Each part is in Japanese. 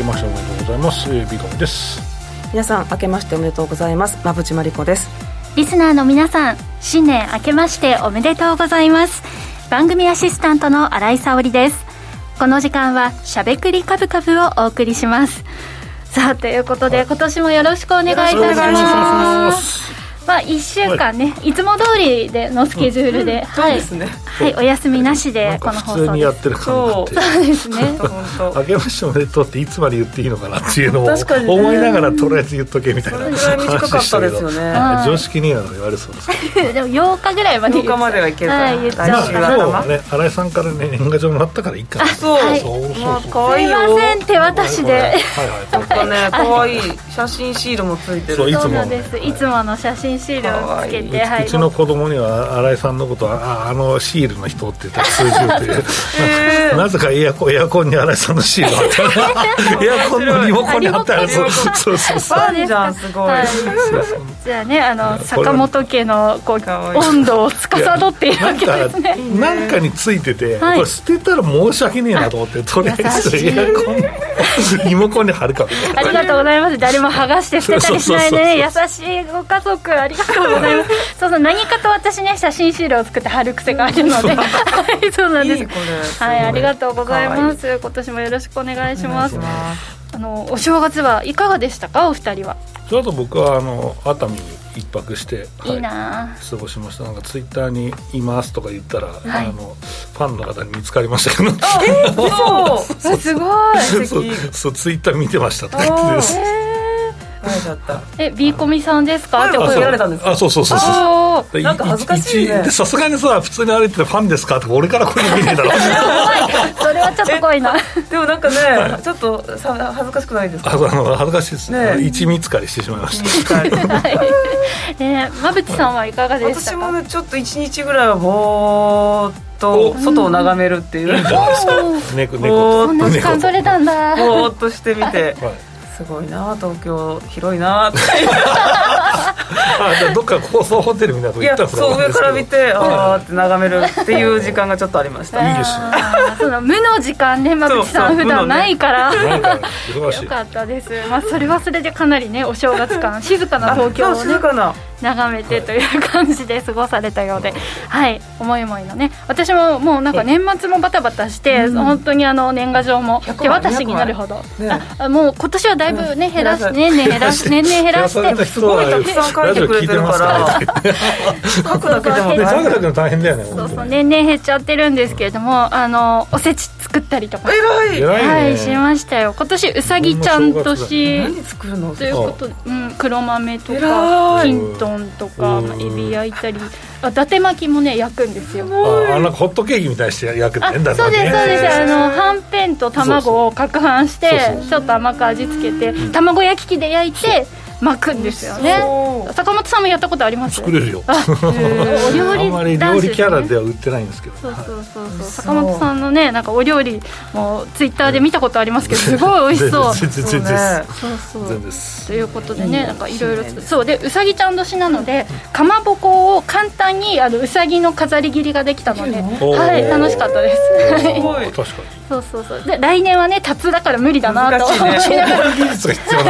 けましておめでとうございます、えー、ビートです。皆さん明けましておめでとうございます。馬淵真理子です。リスナーの皆さん新年明けましておめでとうございます。番組アシスタントの新井沙織です。この時間はしゃべくりカブカブをお送りします。さあということで、今年もよろしくお願いいたしますまあ、1週間ね、はい、いつも通りでのスケジュールで、うん、はい、ね、はい、お休みなしでこの放送普通にやってる感がそう。ですね。あけましておめでとうっていつまで言っていいのかなっていうのを思いながらとりあえず言っとけみたいな短かったですよね。常識には言われそうです でも8日ぐらいまで8日まではいけるから、はい、言っちゃう。まあ、ね新井さんからね年賀状もらったからいいかな。そう、はい、そうそうそうすいません手渡しで。はいはいなんかね可愛い写真シールもついてる。そういつもです。いつもの写真シールをつけてうちの子供には新井さんのことはああのシールの人って言ったら通じるという、なぜかエアコンエアコンに新井さんのシールが貼って エアコンのリモコンに貼ってあるそうそうそうそう。ファンじゃんすごい、はい、じゃあねあの坂本家のこう温度を司っているわけですね。なんかについてて、これ捨てたら申し訳ねえなと思ってとりあえずエアコン リモコンに貼るかみたいな。ありがとうございます。誰も剥がして捨てたりしないでね優しいご家族ありがとうございます。そうそう何かと私ね写真シールを作って貼る癖があるので。はいそうなんです。はいありがとうございます。今年もよろしくお願いします。あのお正月はいかがでしたか？お二人は。ちょうど僕はあの熱海に一泊して、い、いな。過ごしました。なんかツイッターに「います」とか言ったら、はい、あのファンの方に見つかりましたけど。え ー、そう。すごい。そうそうツイッター見てましたとか言ってです。バレちゃった。えビーコミさんですか？って声られたんですあそうそうそうそう。なんか恥ずかしいね。さすがにさ普通に歩いててファンですか？って俺から声かけねえだろそれはちょっと怖いな。でもなんかねちょっとさ恥ずかしくないですか？あの恥ずかしいです。ね一見つかりしてしまいました。ね馬淵さんはいかがでした私もねちょっと一日ぐらいはぼーっと外を眺めるっていう、うん、猫猫そんな時間取れたんだ。ぼーっとしてみて、はいすごいな東京。広いなって。あじゃあどっか高層ホテルみたいなとこ行ったんですかそう上から見てああって眺めるっていう時間がちょっとありました。い。いですねその無の時間ね馬淵さん普段ないから。よかったです。まあそれはそれでかなりねお正月感静かな東京をね静かな。眺めてという感じで過ごされたようで、はい、思い思いのね。私ももうなんか年末もバタバタして、うん、本当にあの年賀状も手渡しになるほど、ね、あもう今年はだいぶね、減らし年々減らし年々減らして。すごいたくさん書いてくれてるから書くだけでも大変だよね。そうそう年々減っちゃってるんですけれどもあのおせち作ったりとか。偉い。はいしましたよ。今年うさぎちゃん年何作るの？ということ、うん、黒豆とかきんとんとか、まあ、エビ焼いたり。あ伊達巻きもね焼くんですよ。ああなんかホットケーキみたいにして焼くんだねそうですそうです。あのはんぺんと卵を攪拌してちょっと甘く味付けて卵焼き器で焼いて巻くんですよね。坂本さんもやったことあります？作れるよ。お料理あんまり料理キャラでは売ってないんですけど。そうそうそうそう。坂本さんのねなんかお料理もツイッターで見たことありますけどすごい美味しそう。全然全然そうそうということでねなんかいろいろそう。でうさぎちゃん年なのでかまぼこを簡単にあのうさぎの飾り切りができたのではい楽しかったです。確かにそうそうそう。で来年はねタツだから無理だなと思いながら。技術が必要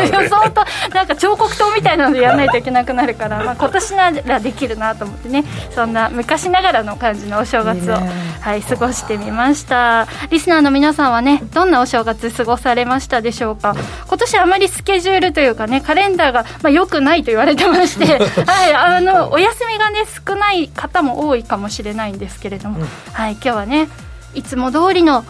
なんか彫刻刀みたいなのでやらないといけなくなるから、まあ、今年ならできるなと思ってね。そんな昔ながらの感じのお正月をはい過ごしてみました。リスナーの皆さんはねどんなお正月過ごされましたでしょうか？今年あまりスケジュールというかねカレンダーが、まあ、よくないと言われてまして。はいあのお休みがね少ない方も多いかもしれないんですけれども、はい今日はねいつも通りの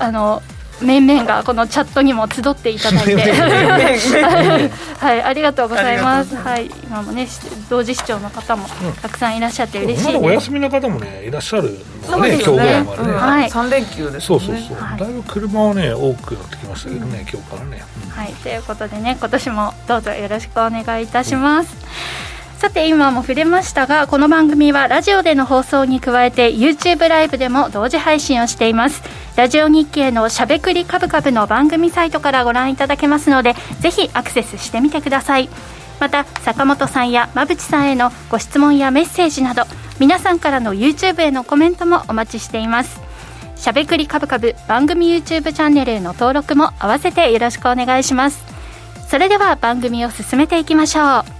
あの面々がこのチャットにも集っていただいて。はい、ありがとうございます。はい今もね同時視聴の方もたくさんいらっしゃって嬉しい、ね、お休みの方もねいらっしゃるのねね。今日ぐらいまでね、はい、3連休です、ね、そうそうそう、はい、だいぶ車はね多くなってきましたけどね、今日からね、はいということでね今年もどうぞよろしくお願いいたします、さて今も触れましたがこの番組はラジオでの放送に加えて YouTube ライブでも同時配信をしています。ラジオ日経のしゃべくりカブカブの番組サイトからご覧いただけますのでぜひアクセスしてみてください。また坂本さんや馬淵さんへのご質問やメッセージなど皆さんからの YouTube へのコメントもお待ちしています。しゃべくりカブカブ番組 YouTube チャンネルへの登録も合わせてよろしくお願いします。それでは番組を進めていきましょう。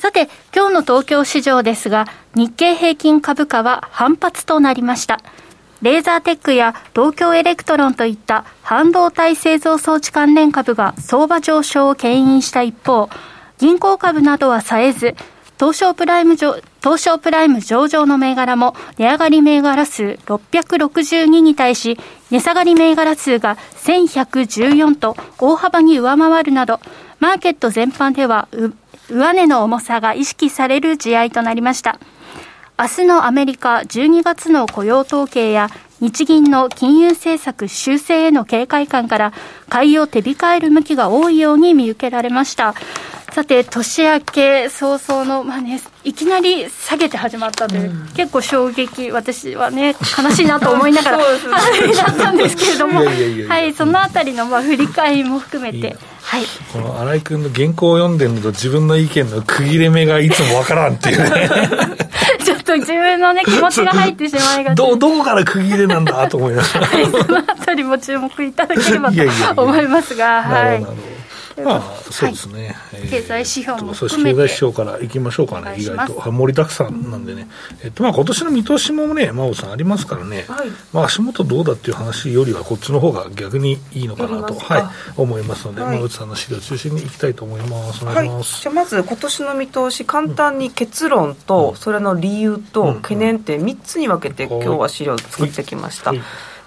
さて、今日の東京市場ですが、日経平均株価は反発となりました。レーザーテックや東京エレクトロンといった半導体製造装置関連株が相場上昇を牽引した一方、銀行株などは冴えず、東証プライム上、東証プライム上場の銘柄も値上がり銘柄数662に対し、値下がり銘柄数が1114と大幅に上回るなど、マーケット全般では上値の重さが意識される試合となりました。明日のアメリカ12月の雇用統計や日銀の金融政策修正への警戒感から買いを手控える向きが多いように見受けられました。さて、年明け早々の、まあね、いきなり下げて始まったという、うん、結構衝撃、私はね、悲しいなと思いながら、ね、だったんですけれども、はい、そのあたりのまあ振り返りも含めて。はい、この新井君の原稿を読んでるのと自分の意見の区切れ目がいつもわからんっていうね。ちょっと自分のね 気持ちが入ってしまいがち。どどこから区切れなんだと思いながら、はい、そのあたりも注目いただければと思いますがはい。まあ、そうですね、はい、経済指標も経済指標からいきましょうかね、意外と。盛りだくさんなんでね、えっと、まあ今年の見通しもね、真央さん、ありますからね、はい、まあ、足元どうだっていう話よりは、こっちの方が逆にいいのかなと、はい、思いますので、はい、まあ、内さんの資料中心にいきたいと思います。お願いします。じゃまず、今年の見通し、簡単に結論と、それの理由と懸念点、3つに分けて、今日は資料を作ってきました。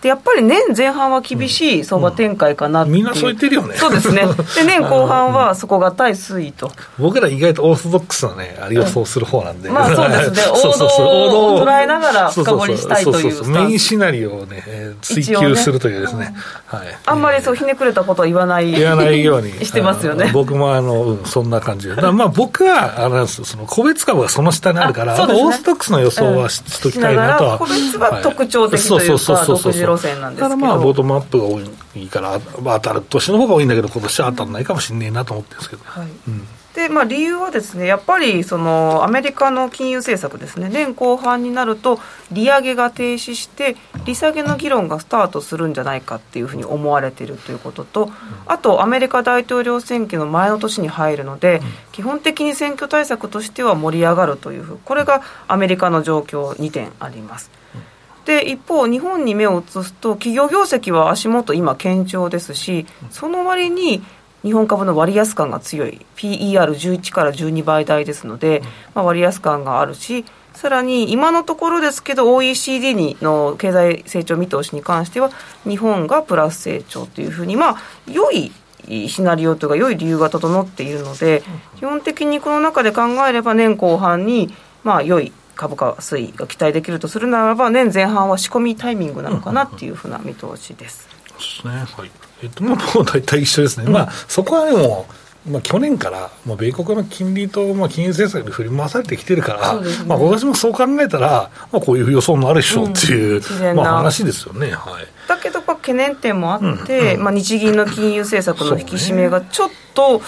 でやっぱり年前半は厳しい相場展開かなみんなそう言ってるよね。そうですね。で 年後半は底堅い推移と僕ら意外とオーソドックスなねあれ予想する方なんで、まあそうですね。王道を捉えながら深掘りしたいというメインシナリオをね追求するというですね、ね、はい、あんまりそうひねくれたことは言わない言わないように。してますよね。僕もあの、うん、そんな感じでまあ僕はあのその個別株がその下にあるから、ね、オーソドックスの予想はし,、ときたいなとは。個別は特徴的というか独自路線なんですけど。まあ、ボトムアップが多いから、まあ、当たる年の方が多いんだけど、今年は当たらないかもしれないなと思ってるんですけど。はい。うん。でまあ、理由はですねやっぱりそのアメリカの金融政策ですね。年後半になると利上げが停止して利下げの議論がスタートするんじゃないかっていうふうに思われているということと、あとアメリカ大統領選挙の前の年に入るので、基本的に選挙対策としては盛り上がるというこれがアメリカの状況2点あります。で一方、日本に目を移すと、企業業績は足元、今、堅調ですし、その割に日本株の割安感が強い、PER11 から12倍台ですので、まあ、割安感があるし、さらに今のところですけど、OECD にの経済成長見通しに関しては、日本がプラス成長というふうに、まあ、良いシナリオというか、良い理由が整っているので、基本的にこの中で考えれば、年後半に、まあ、良い株価推移が期待できるとするならば、年前半は仕込みタイミングなのかなっていうふうな見通しです。そうですね、はい。えっと、まあ、もう大体一緒ですね、うん、まあ、そこはでも、まあ、去年から、まあ、米国の金利と、まあ、金融政策に振り回されてきてるから、ね、まあ、私もそう考えたら、まあ、こういう予想もあるでしょうっていう、うん、まあ、話ですよね。はい、だけど、懸念点もあって、うん、まあ、日銀の金融政策の引き締めがちょっと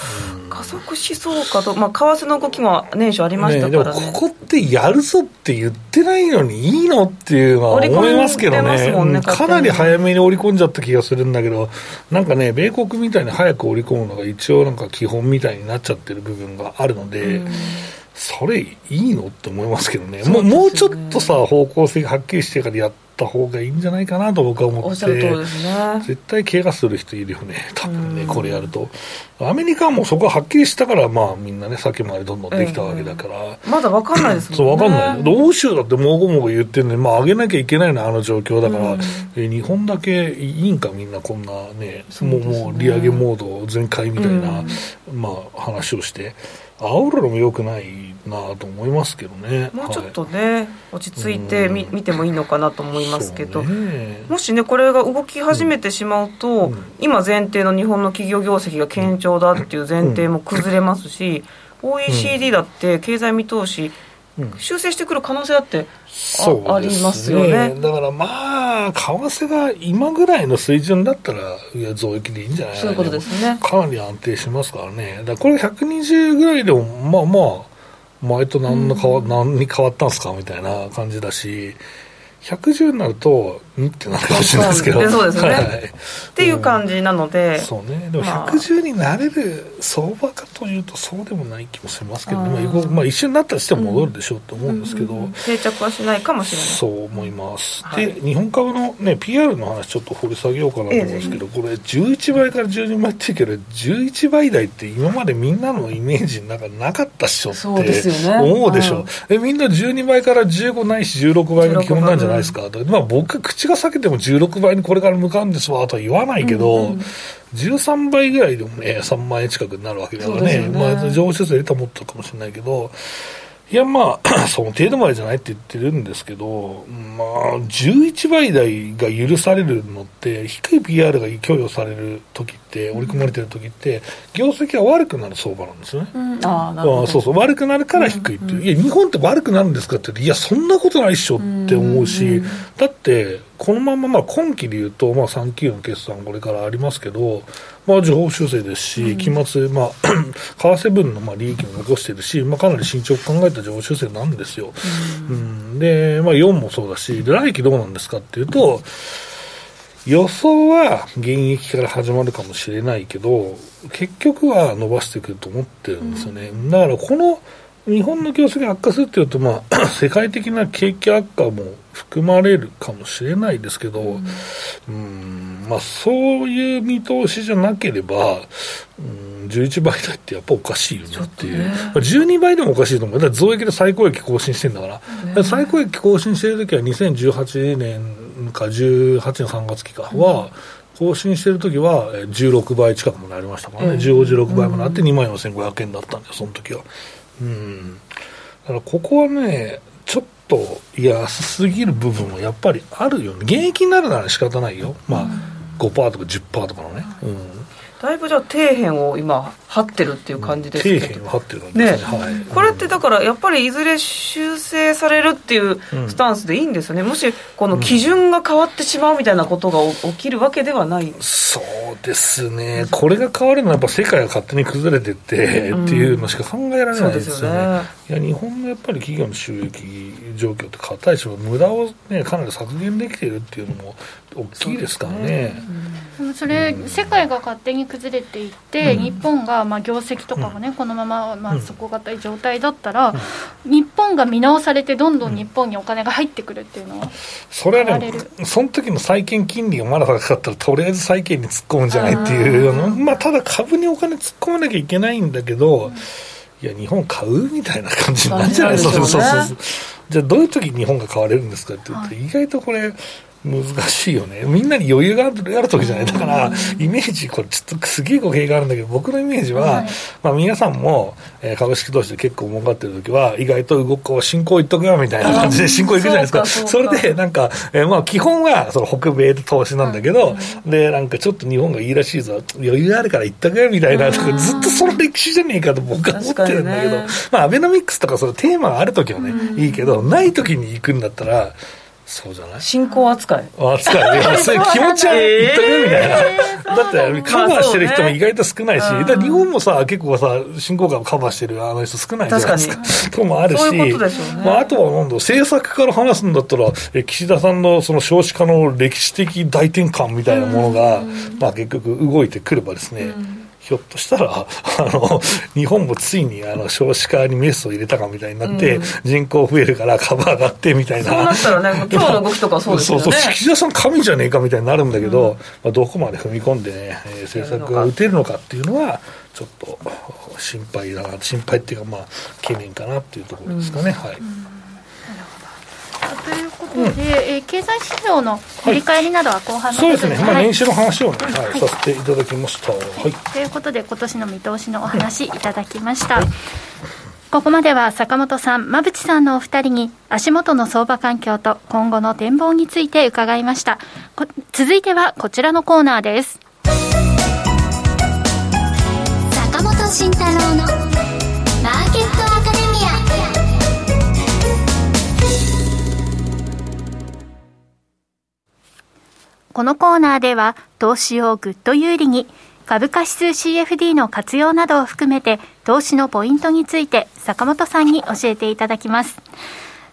加速しそうかと、まあ、為替の動きも年初ありましたからね、ね、ここってやるぞって言ってないのにいいのっていうのは思いますけどね、ねかなり早めに織り込んじゃった気がするんだけど、なんかね、米国みたいに早く織り込むのが一応なんか基本みたいになっちゃってる部分があるので。それいいのって思いますけどね、もうもうちょっとさ、方向性がはっきりしてからやった方がいいんじゃないかなと僕は思って、ね、絶対怪我する人いるよね、多分ね、これやると。アメリカはもうそこははっきりしたから、まあみんなね、先回りどんどんできたわけだから。えー、まだ分かんないですもんね。そう、分かんない。欧州だってもごもご言ってんのに、まあ上げなきゃいけないのあの状況だから、うん、え日本だけいいんか、みんなこんなね、ねもうもう利上げモード全開みたいな、うん、まあ話をして。煽るのもよくないなと思いますけどね。もうちょっとね、はい、落ち着いてみ、見てもいいのかなと思いいます。けど、ね、もしねこれが動き始めてしまうと、うん、今前提の日本の企業業績が堅調だっていう前提も崩れますし、うん、OECD だって経済見通し、修正してくる可能性だってあ,、ありますよね。だからまあ為替が今ぐらいの水準だったらいや増益でいいんじゃない？そういうことですね。かなり安定しますからね。だからこれ120ぐらいでもまあまあ前と何の変わ、うん、何に変わったんですか？みたいな感じだし110になると、ん？ってなるかもしれないですけど、そうですね、はい、っていう感じなので、うん、そうね、でも110になれる相場かというと、そうでもない気もしますけど、まあ、まあ、一瞬になったとしても戻るでしょうと思うんですけど、うん。うん。うん、定着はしないかもしれない。そう思います。はい、で、日本株の、ね、PR の話、ちょっと掘り下げようかなと思うんですけど、えー、これ、11倍から12倍っていうけど、11倍台って今までみんなのイメージの中なかったっしょって思うでしょ。う。えみんな12倍から15ないし16倍が基本なんじゃないですか。まあ、僕、口が裂けても16倍にこれから向かうんですわとは言わないけど、うんうん、13倍ぐらいでもね、3万円近くになるわけだからね、ね。まあ、上昇数入れたらもっとかもしれないけど、いや、まあ、その程度までじゃないって言ってるんですけど、まあ、11倍台が許されるのって、低い PR が供与される時って、織り込まれてる時って、業績が悪くなる相場なんですよね。うん、あなるほど。そうそう、悪くなるから低いっていう、うん、いや、日本って悪くなるんですかって言って、いや、そんなことないっしょって思うし、だって、このまままあ今期でいうと、まあ、3期の決算、これからありますけど、まあ、情報修正ですし、期末、まあ、為替分のまあ利益も残してるし、まあ、かなり慎重を考えた情報修正なんですよ。うん、で、まあ、4もそうだし、で来期どうなんですかっていうと、予想は現役から始まるかもしれないけど、結局は伸ばしてくると思ってるんですよね。うん、だからこの日本の業績が悪化するっていうと、まあ、世界的な景気悪化も含まれるかもしれないですけど、うん、うんまあ、そういう見通しじゃなければ、うん、11倍台ってやっぱおかしいよねっていう、ね、まあ、12倍でもおかしいと思う、だ増益で最高益更新してんだから、ね、最高益更新してるときは2018年か18年3月期かは、更新してるときは16倍近くもなりましたからね、15、16倍もなって2万4500円だったんで、その時は。うん、だからここはね、ちょっと安すぎる部分はやっぱりあるよね、現役になるなら仕方ないよ、まあ、5%とか10%とかのね。うんだいぶじゃあ底辺を今張ってるっていう感じですけど。底辺を張ってる感じですね、ね。はい、これってだからやっぱりいずれ修正されるっていうスタンスでいいんですよね、もしこの基準が変わってしまうみたいなことが起きるわけではない、うん、そうですね。これが変わるのはやっぱ世界が勝手に崩れてってっていうのしか考えられないですよね。うん、よね。いや日本のやっぱり企業の収益状況って硬いし無駄を、ね、かなり削減できているっていうのも大きいですからね。それ、うん、世界が勝手に崩れていって、うん、日本がまあ業績とかもね、うん、このまままあ底堅い状態だったら、日本が見直されて、どんどん日本にお金が入ってくるっていうのは、それはね、その時の債券金利がまだ高かったら、とりあえず債券に突っ込むんじゃないっていう、まあ、ただ株にお金突っ込まなきゃいけないんだけど、いや、日本買うみたいな感じになるじゃないですか、そうそうそうじゃあ、どういう時に日本が買われるんですかって言うと、意外とこれ、難しいよね。みんなに余裕がある時じゃない。だから、イメージ、これちょっとすげえ語弊があるんだけど、僕のイメージは、はい、まあ皆さんも、えー、株式投資で結構儲かってる時は、意外と動く、進行いっとくよみたいな感じで進行いくじゃないですか。それで、なんか、えー、まあ基本は、その北米で投資なんだけど、で、なんかちょっと日本がいいらしいぞ、余裕あるから行っとくよみたいな、ずっとその歴史じゃねえかと僕は思ってるんだけど、ね、まあアベノミックスとかそのテーマがある時はね、いいけど、ない時に行くんだったら、そうじゃない？進行扱い。扱いいや そういう気持ちは言っとくみたいな、えー、だってカバーしてる人も意外と少ないし、まあね、日本もさ結構さ進行感カバーしてるあの人少ないじゃないですかともあるし、ね、まあ、あとはなんだ政策から話すんだったらえ岸田さんのその少子化の歴史的大転換みたいなものが、まあ、結局動いてくればですね、うんひょっとしたら、あの、日本もついにあの少子化にメスを入れたかみたいになって、うん、人口増えるから株上がってみたいな。そうなったらね、今日の動きとかそうですよね。そうそう、岸田さん神じゃねえかみたいになるんだけど、うん、まあ、どこまで踏み込んでね、えー、政策が打てるのかっていうのは、ちょっと心配だな、心配っていうか、まあ、懸念かなっていうところですかね。はい。ということで、うん、えー、経済指標の振り返りなどは後半の、はい、そうですね、まあ、年収の話をね、はい、はい、させていただきました、はい、ということで今年の見通しのお話いただきました、ここまでは坂本さん、馬淵さんのお二人に足元の相場環境と今後の展望について伺いました。続いてはこちらのコーナーです。坂本慎太郎のこのコーナーでは投資をぐっと有利に株価指数 CFD の活用などを含めて投資のポイントについて坂本さんに教えていただきます。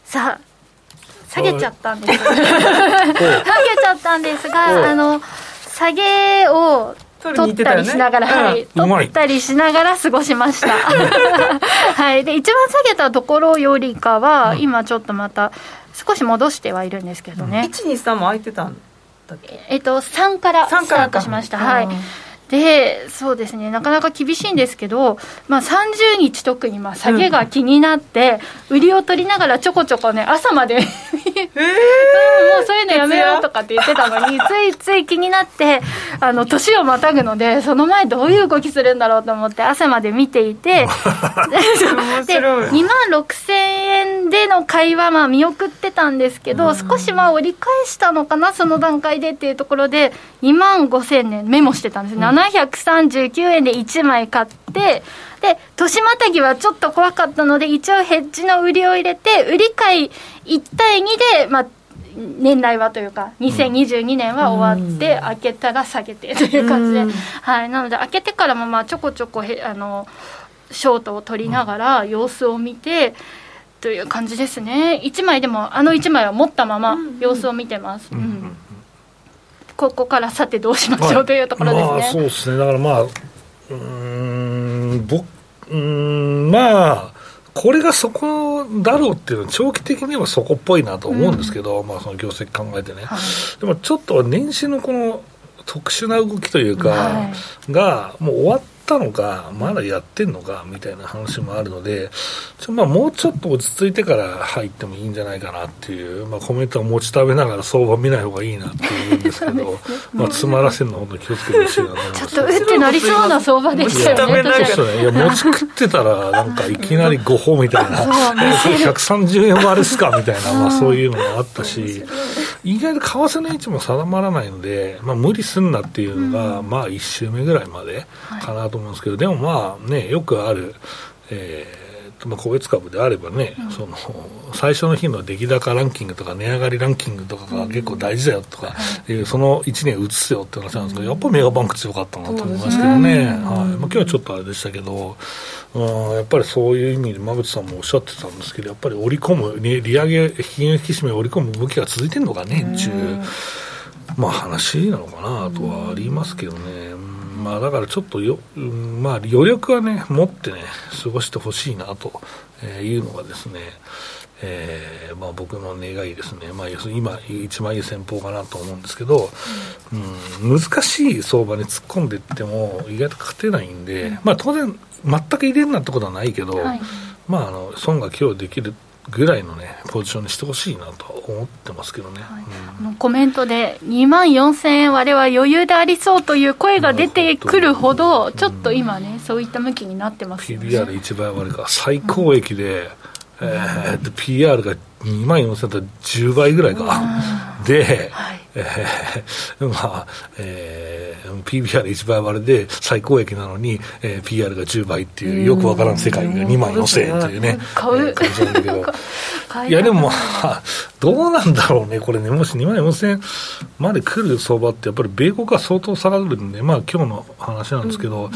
さあ下げちゃったんです下げちゃったんですが あの下げを取ったりしながら、ね、はい、取ったりしながら過ごしました。はい、で一番下げたところよりかは、今ちょっとまた少し戻してはいるんですけどね。一二三も空いてたん？だっけ？えっと三からスタートしました。はい。でそうですねなかなか厳しいんですけど、まあ、30日特にまあ下げが気になって、売りを取りながらちょこちょこね朝まで もうそういうのやめようとかって言ってたのについつい気になってあの年をまたぐのでその前どういう動きするんだろうと思って朝まで見ていて で2万6000円での会話まあ見送ってたんですけど少しまあ折り返したのかなその段階でっていうところで2万5000円メモしてたんです、うん739円で1枚買って、で、年またぎはちょっと怖かったので、一応ヘッジの売りを入れて、売り買い1対2で、まあ、年内はというか、2022年は終わって、開けたら下げてという感じで、はい、なので、開けてからもまあちょこちょこへあのショートを取りながら、様子を見て、という感じですね、1枚でも、あの1枚は持ったまま様子を見てます。うんここからさてどうしましょうというところですね。まあ、そうですね。だからまあうん僕うんまあこれがそこだろうっていうのは長期的にはそこっぽいなと思うんですけど、うん、まあその業績考えてね、はい、でもちょっと年始のこの特殊な動きというか、はい、がもう終わったのか、まだやってんのかみたいな話もあるので、ちょまあもうちょっと落ち着いてから入ってもいいんじゃないかなっていう、まあ、コメントは持ち食べながら相場見ない方がいいなっていうんですけど、まあ詰まらせるの本当に気をつけてほしいなと思います。ちょっと打ってなりそうな相場でしたよね、いや、持ち食ってたら、なんかいきなり5歩みたいな、130円割れすかみたいな、まあそういうのも。あったし、意外と為替の位置も定まらないので、まあ無理すんなっていうのが、まあ1週目ぐらいまでかなと思うんですけど、でもまあね、よくある、えーまあ、個別株であればね、うん、その最初の日の出来高ランキングとか値上がりランキングとかが結構大事だよとかい。う、その1年移すよって話なんですけど、やっぱりメガバンク強かったなと思いますけどね、はい。まあ、今日はちょっとあれでしたけど、うん、やっぱりそういう意味で馬渕さんもおっしゃってたんですけど、やっぱり織り込む、ね、利上げ、金融引き締めを織り込む動きが続いてるのかね、中、まあ話なのかなとはありますけどね。まあ、だからちょっとよ、まあ、余力はね、持ってね、過ごしてほしいなというのがですね、えーまあ、僕の願いですね、まあ、要するに今、一番いい戦法かなと思うんですけど、うん、難しい相場に突っ込んでいっても、意外と勝てないんで、うん、まあ、当然、全く入れるなってことはないけど、はい、まあ、あの損が今日できるぐらいのね、ポジションにしてほしいなと思ってますけどね、はいうん、コメントで、2万4000円割れは余裕でありそうという声が出てくるほど、ちょっと今ね、そういった向きになってますよね。PBR1 倍割れか、最高益で、うん、えー、PR が2万4000と10倍ぐらいか。で、はい、えー、まあ、えー、PBR1 倍割れで最高益なのに、えー、PR が10倍っていう、よくわからん世界が2万4000円というね、買う、えー、なんだけど、いや、でもまあ、どうなんだろうね、これね、もし2万4000円まで来る相場って、やっぱり米国は相当下がるんで、まあ今日の話なんですけど、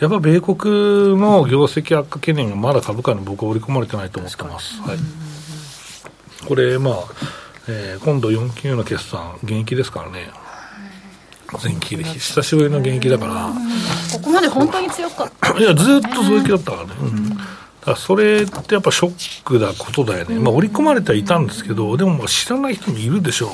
やっぱ米国の業績悪化懸念がまだ株価に僕は織り込まれてないと思ってます。はい。これ、まあ、えー、今度4級の決算、現役ですからね。前期で久しぶりの現役だから、ここまで本当に強かった、いやずっとそういう気だったからね、うん、だからそれってやっぱショックなことだよね、まあ、織り込まれてはいたんですけど、でも知らない人もいるでしょ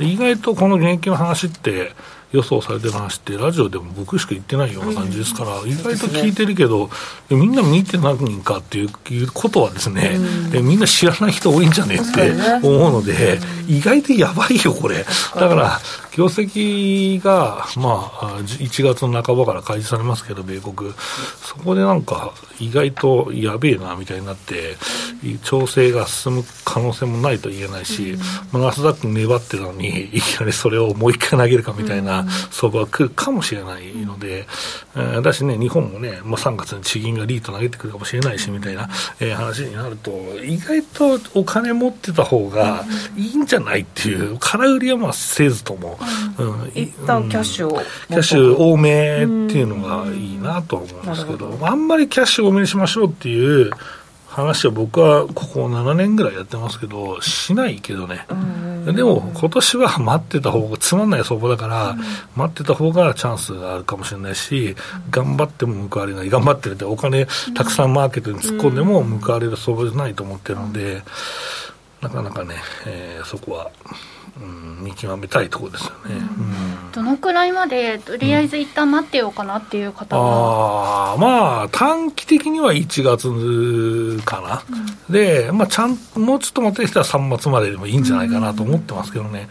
う、意外とこの現役の話って、予想されてる話って、ラジオでも僕しか言ってないような感じですから、意外と聞いてるけど、みんな見て何人かっていうことはですね、みんな知らない人多いんじゃねえって思うので、意外とやばいよ、これ。だから、業績が、まあ、1月の半ばから開示されますけど、米国、そこでなんか、意外とやべえなみたいになって、調整が進む可能性もないと言えないし、まあ、ナスダック粘ってたのに、いきなりそれをもう一回投げるかみたいな相場が来るかもしれないので、えー、だしね、日本もね、まあ、3月に地銀がリート投げてくるかもしれないしみたいな、えー、話になると、意外とお金持ってた方がいいんじゃないっていう、空売りはまあせずとも、うん、一旦キャッシュを、キャッシュ多めっていうのがいいなと思うんですけど、あんまりキャッシュ多めにしましょうっていう話は僕はここ7年ぐらいやってますけど、しないけどね。でも今年は待ってた方が、つまんない相場だから、待ってた方がチャンスがあるかもしれないし、頑張っても報われない。頑張ってるって、お金たくさんマーケットに突っ込んでも報われる相場じゃないと思ってるので、なかなかね、えー、そこは。うん、見極めたいところですよね、うん、どのくらいまでとりあえず一旦待ってようかなっていう方は、うん、あまあ短期的には1月かな、うん、で、まあ、ちゃんもうちょっと待ってきたら3月まででもいいんじゃないかなと思ってますけどね、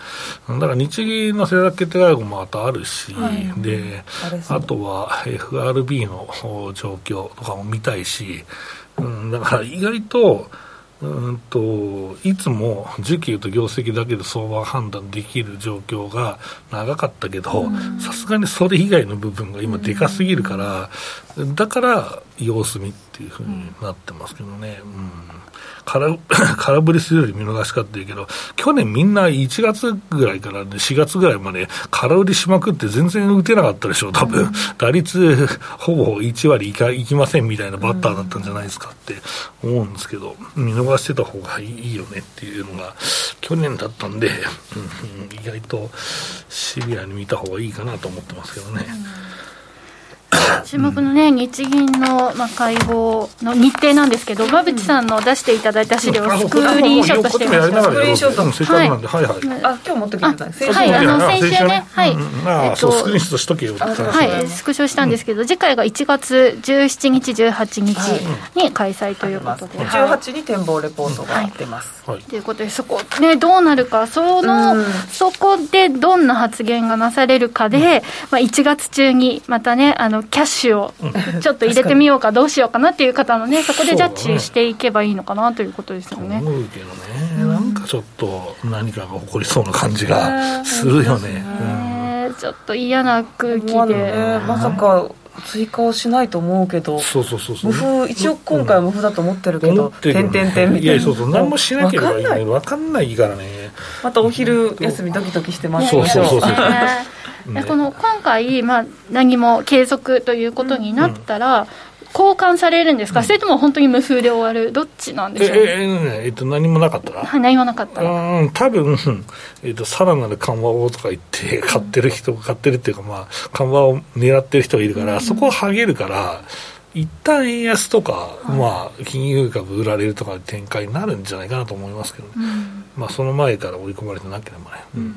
だから日銀の政策決定会合もまたあるし、はい、であとは FRB の状況とかも見たいし、うん、だから意外とうんといつも需給と業績だけで相場判断できる状況が長かったけどさすがにそれ以外の部分が今でかすぎるから、だから様子見っていうふうになってますけどね。うん。空 空振りするより見逃しかっていうけど、去年みんな1月ぐらいから、ね、4月ぐらいまで空売りしまくって全然打てなかったでしょ、多分、うん、打率ほぼ1割いかいきませんみたいなバッターだったんじゃないですかって思うんですけど、見逃してた方がいいよねっていうのが去年だったんで、うん、意外とシビアに見た方がいいかなと思ってますけどね。うん注目のね、日銀の、まあ、会合の日程なんですけど、馬淵さんの出していただいた資料をスクリーンショットしてみました。スクリーンショット。はい。はいはい。あ、今日持ってきてたはい、あの、先週ね、はい。えっと、スクリーンショットしとけよ。はい、スクショしたんですけど、次回が1月17日、18日に開催ということで。18に展望レポートが出ます。ということで、そこ、ね、どうなるか、その、そこでどんな発言がなされるかで、まあ、1月中に、またね、あの、キャッシュをちょっと入れてみようか、どうしようかなっていう方のね、そこでジャッジしていけばいいのかなということですよね。思うけどね、なんかちょっと何かが起こりそうな感じがするよね。ちょっと嫌な空気で。まさか追加をしないと思うけど、そうそうそうそう。無風、一応今回は無風だと思ってるけど、てんてんてんみたいな、いや、そうそう、何もしなければいいのに、分かんない。からね、またお昼休み、ドキドキしてますそうそうそうそう。ね、この今回、まあ、何も継続ということになったら、うん。交換されるんですか、うん、それとも本当に無風で終わる、どっちなんでしょう、えええっと、何もなかった？ら、はい、何もなかった。ら、うん、多分えっとさらなる緩和をとか言って、買ってる人、買ってるっていうか、まあ、緩和を狙ってる人がいるから、うん、そこをはげるから、一旦円安とか、はい、まあ、金融株売られるとか展開になるんじゃないかなと思いますけどね、うん、まあ、その前から追い込まれてなければね。うん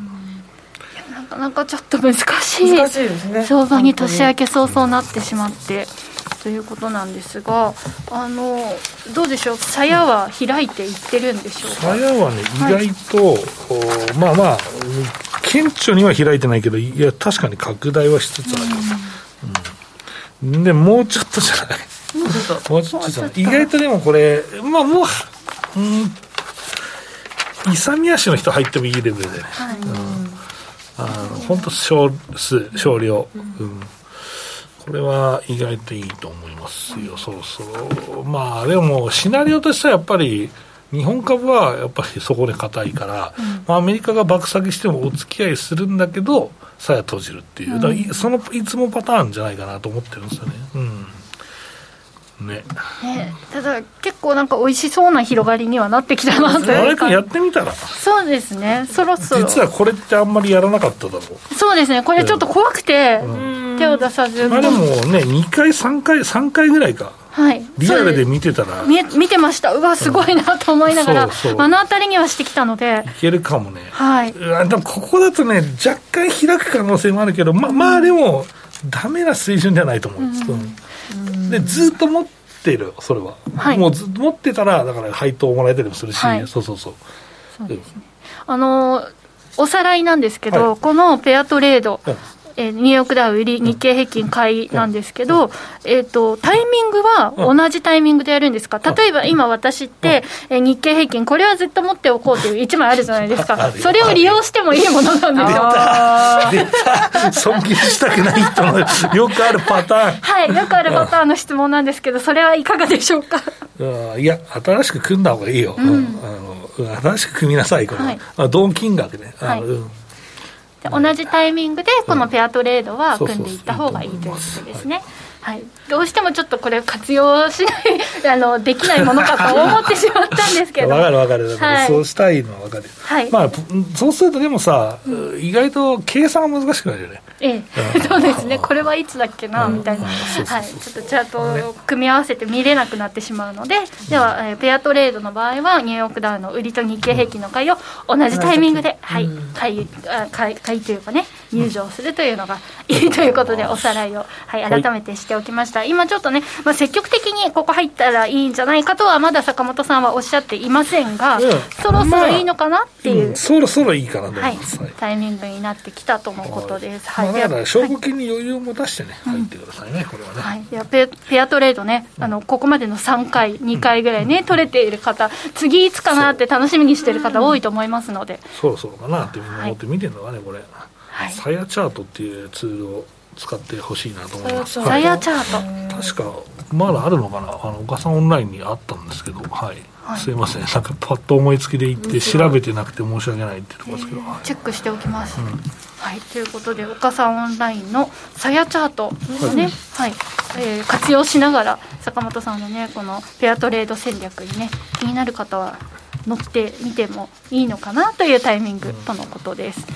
なかなかちょっと難しい難しいですね。相場に年明け早々なってしまってということなんですがあのどうでしょう？鞘は開いていってるんでしょうか？鞘はね意外と、はい、まあまあ顕著には開いてないけどいや確かに拡大はしつつある、うん、うん、でもうちょっとじゃない？もうちょっと。じゃない？意外とでもこれまあもううん。勇み足の人入ってもいいレベルでね、はい、うんあの本当少数少量、うん、これは意外といいと思いますよ、そろそろまあでもシナリオとしてはやっぱり日本株はやっぱりそこで硬いから、うん、まあ、アメリカが爆下げしてもお付き合いするんだけどさや閉じるっていう、うん、そのいつもパターンじゃないかなと思ってるんですよね。うんね。ねただ結構なんか美味しそうな広がりにはなってきたなというか。やってみたら？そうですねそろそろ。実はこれってあんまりやらなかっただろう。そうですねこれちょっと怖くて、手を出さずまあでもね2回3回3回ぐらいか。はい、リアルで見てたら。見見てました。うわすごいなと思いながら、うん、そうそう。目の当たりにはしてきたので。いけるかもね。はい。でもここだとね若干開く可能性もあるけどままあでもダメな水準じゃないと思う。ん。です、うん、でずっと持ってるそれは、はい、もうずっと持ってたらだから配当もらえたりもするし、はい、そうそうそう。そうですね。あのおさらいなんですけど、はい、このペアトレード、えニューヨークダウ売り、日経平均買いなんですけど、えーと、タイミングは同じタイミングでやるんですか、例えば今、私って、え日経平均、これは絶対持っておこうという1枚あるじゃないですか、それを利用してもいいものなんですよ。尊敬したくない人のよくあるパターン。はい、よくあるパターンの質問なんですけど、それはいかがでしょうか？いや、新しく組んだ方がいいよ。うん、あの新しく組みなさい、これ。は。い、同金額で。はい。うん同じタイミングでこのペアトレードは組んでいった方がいいということですね。はい、どうしてもちょっとこれ活用しない あのできないものかと思ってしまったんですけど。分かる分かる、はい、そうしたいのは分かる、はい、まあそうするとでもさ、うん、意外と計算が難しくなるよね。ええ、そうですね。これはいつだっけな、みたいな、はい、ちょっとチャートを組み合わせて見れなくなってしまうので、では、えー、ペアトレードの場合はニューヨークダウの売りと日経平均の買いを同じタイミングで、はい、買いあ買い買いというかね入場するというのがいいということでおさらいを、はい、改めてしておきました、今ちょっとね、まあ、積極的にここ入ったらいいんじゃないかとはまだ坂本さんはおっしゃっていませんが、うん、そろそろいいのかなっていう、まあ、そろそろいいかなと思います、はい、タイミングになってきたとのことです、はい、だから証拠金に余裕を持たしてね、入ってくださいね、これはね。はい、いやペペアトレードね、あのここまでの3回、2回ぐらいね、取れている方、次いつかなって楽しみにしている方、多いと思いますので、そろそろかなって思って見てるのがね、これ、はい、サヤチャートっていうツールを使ってほしいなと思います。サヤチャート。確かまだあるのかな、あの岡さんオンラインにあったんですけど、はい。はい、すいません、なんかパッと思いつきで行って、調べてなくて申し訳ないってところですけど、チェックしておきます。うん、はい、ということで、岡さんオンラインのさやチャートですね、はい、はい、えー、活用しながら、坂本さんのね、このペアトレード戦略にね、気になる方は、乗ってみてもいいのかなというタイミングとのことです。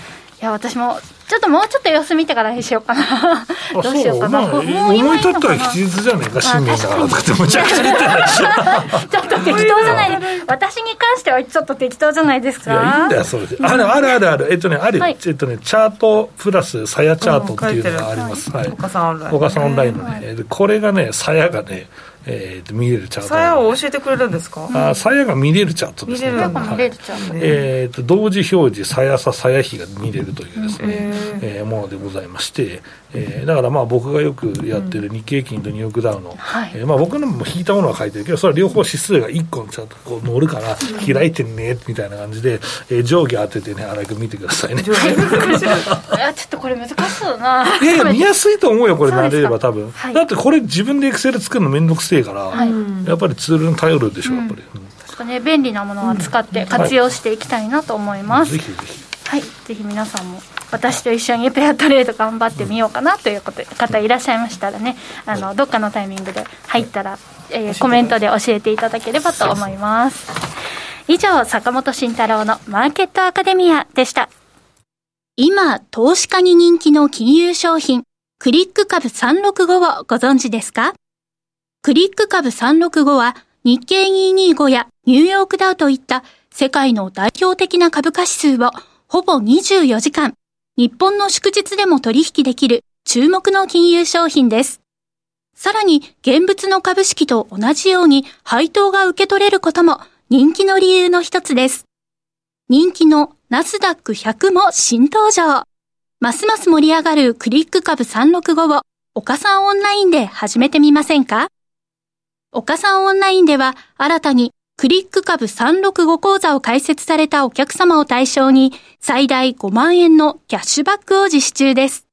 いや私もちょっともうちょっと様子見てからにしようかな。どうしようかな、まあ、もう今にとっては吉日じゃねえか新年だからってむちゃくちゃ言ってちょっと適当じゃない。私に関してはちょっっと適当じゃないですか。いやいいんだよそれで。あるあるあるある。えっとねある、はい、えっとねチャートプラスさやチャートっていうのがあります、はい、岡さんオンライン岡さんオンラインのね、はい、これがねさやがねえー、見れるチャート。さやを教えてくれるんですか？あさやが見れるチャートですね。見れる見れるチャート。えっ、と、同時表示、さやさ、さや比が見れるというですね、えー、ものでございまして、えー、だからまあ僕がよくやってる日経金とニューヨークダウの、うんはい、えー、まあ僕のも引いたものは書いてるけど、それは両方指数が1個のチャートこう乗るから、開いてねみたいな感じで、えー、上下当ててね、荒井君見てくださいね。ちょっとこれ難しそうだな。いやいや、見やすいと思うよ、これ慣れれば多分。はい、だってこれ自分でエクセル作るのめんどくせえから、はい、やっぱりツールに頼るでしょ、やっぱり。うんね、便利なものは使って活用していきたいなと思います。ぜひぜひ。はい、ぜひ皆さんも私と一緒にペアトレード頑張ってみようかなということ方いらっしゃいましたらねあのどっかのタイミングで入ったら、えー、コメントで教えていただければと思います。以上坂本慎太郎のマーケットアカデミアでした。今投資家に人気の金融商品クリック株365をご存知ですか？クリック株365は日経225やニューヨークダウといった世界の代表的な株価指数をほぼ24時間、日本の祝日でも取引できる注目の金融商品です。さらに、現物の株式と同じように配当が受け取れることも人気の理由の一つです。人気のナスダック100も新登場。ますます盛り上がるクリック株365を岡さんオンラインで始めてみませんか？岡さんオンラインでは新たにクリック株365講座を開設されたお客様を対象に最大5万円のキャッシュバックを実施中です。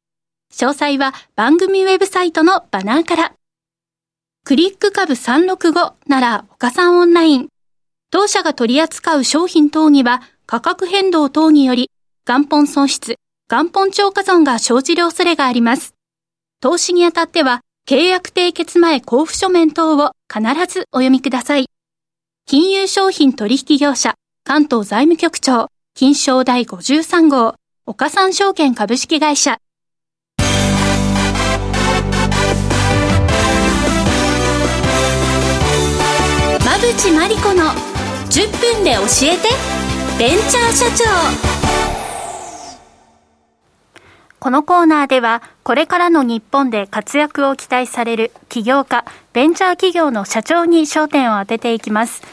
詳細は番組ウェブサイトのバナーから。クリック株365なら岡さんオンライン。当社が取り扱う商品等には価格変動等により元本損失、元本超過損が生じる恐れがあります。投資にあたっては契約締結前交付書面等を必ずお読みください。金融商品取引業者、関東財務局長、金賞第53号、岡三証券株式会社。馬渕真理子の10分で教えてベンチャー社長このコーナーでは、これからの日本で活躍を期待される起業家、ベンチャー企業の社長に焦点を当てていきます。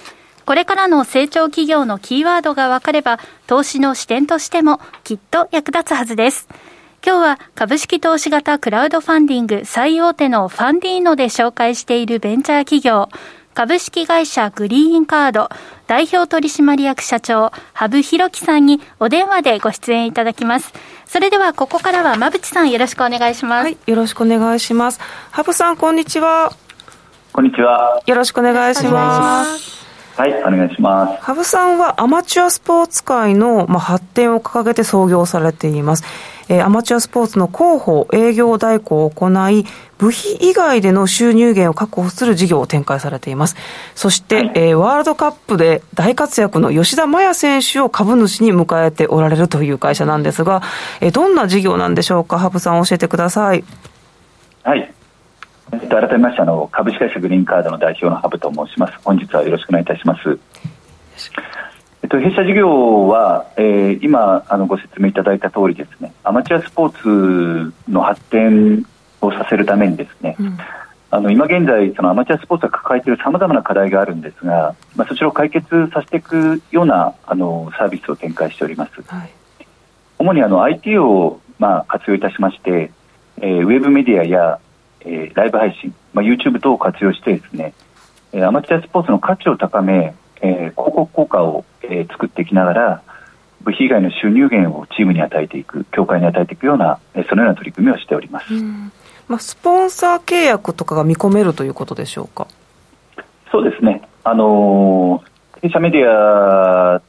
これからの成長企業のキーワードが分かれば、投資の視点としてもきっと役立つはずです。今日は株式投資型クラウドファンディング最大手のファンディーノで紹介しているベンチャー企業、株式会社グリーンカード代表取締役社長、羽生博樹さんにお電話でご出演いただきます。それではここからは馬淵さんよろしくお願いします。はい、よろしくお願いします。羽生さんこんにちは。こんにちは。よろしくお願いします。はい、お願いします。羽生さんはアマチュアスポーツ界の、まあ、発展を掲げて創業されています。えー、アマチュアスポーツの広報、営業代行を行い、部費以外での収入源を確保する事業を展開されています。そして、はい、えー、ワールドカップで大活躍の吉田麻也選手を株主に迎えておられるという会社なんですが、えー、どんな事業なんでしょうか、羽生さん教えてください。はい。えっと、改めましてあの株式会社グリーンカードの代表のハブと申します。本日はよろしくお願いいたします。と、弊社事業は、えー、今あのご説明いただいた通りですねアマチュアスポーツの発展をさせるためにですね、うん、あの今現在そのアマチュアスポーツが抱えているさまざまな課題があるんですが、まあ、そちらを解決させていくようなあのサービスを展開しております、はい、主にあの IT を、まあ、活用いたしまして、えー、ウェブメディアやえー、ライブ配信、まあ、YouTube 等を活用してですね、えー、アマチュアスポーツの価値を高め、えー、広告効果を、えー、作っていきながら部費以外の収入源をチームに与えていく協会に与えていくような、えー、そのような取り組みをしております、まあ、スポンサー契約とかが見込めるということでしょうか？そうですね、あのー、弊社メディア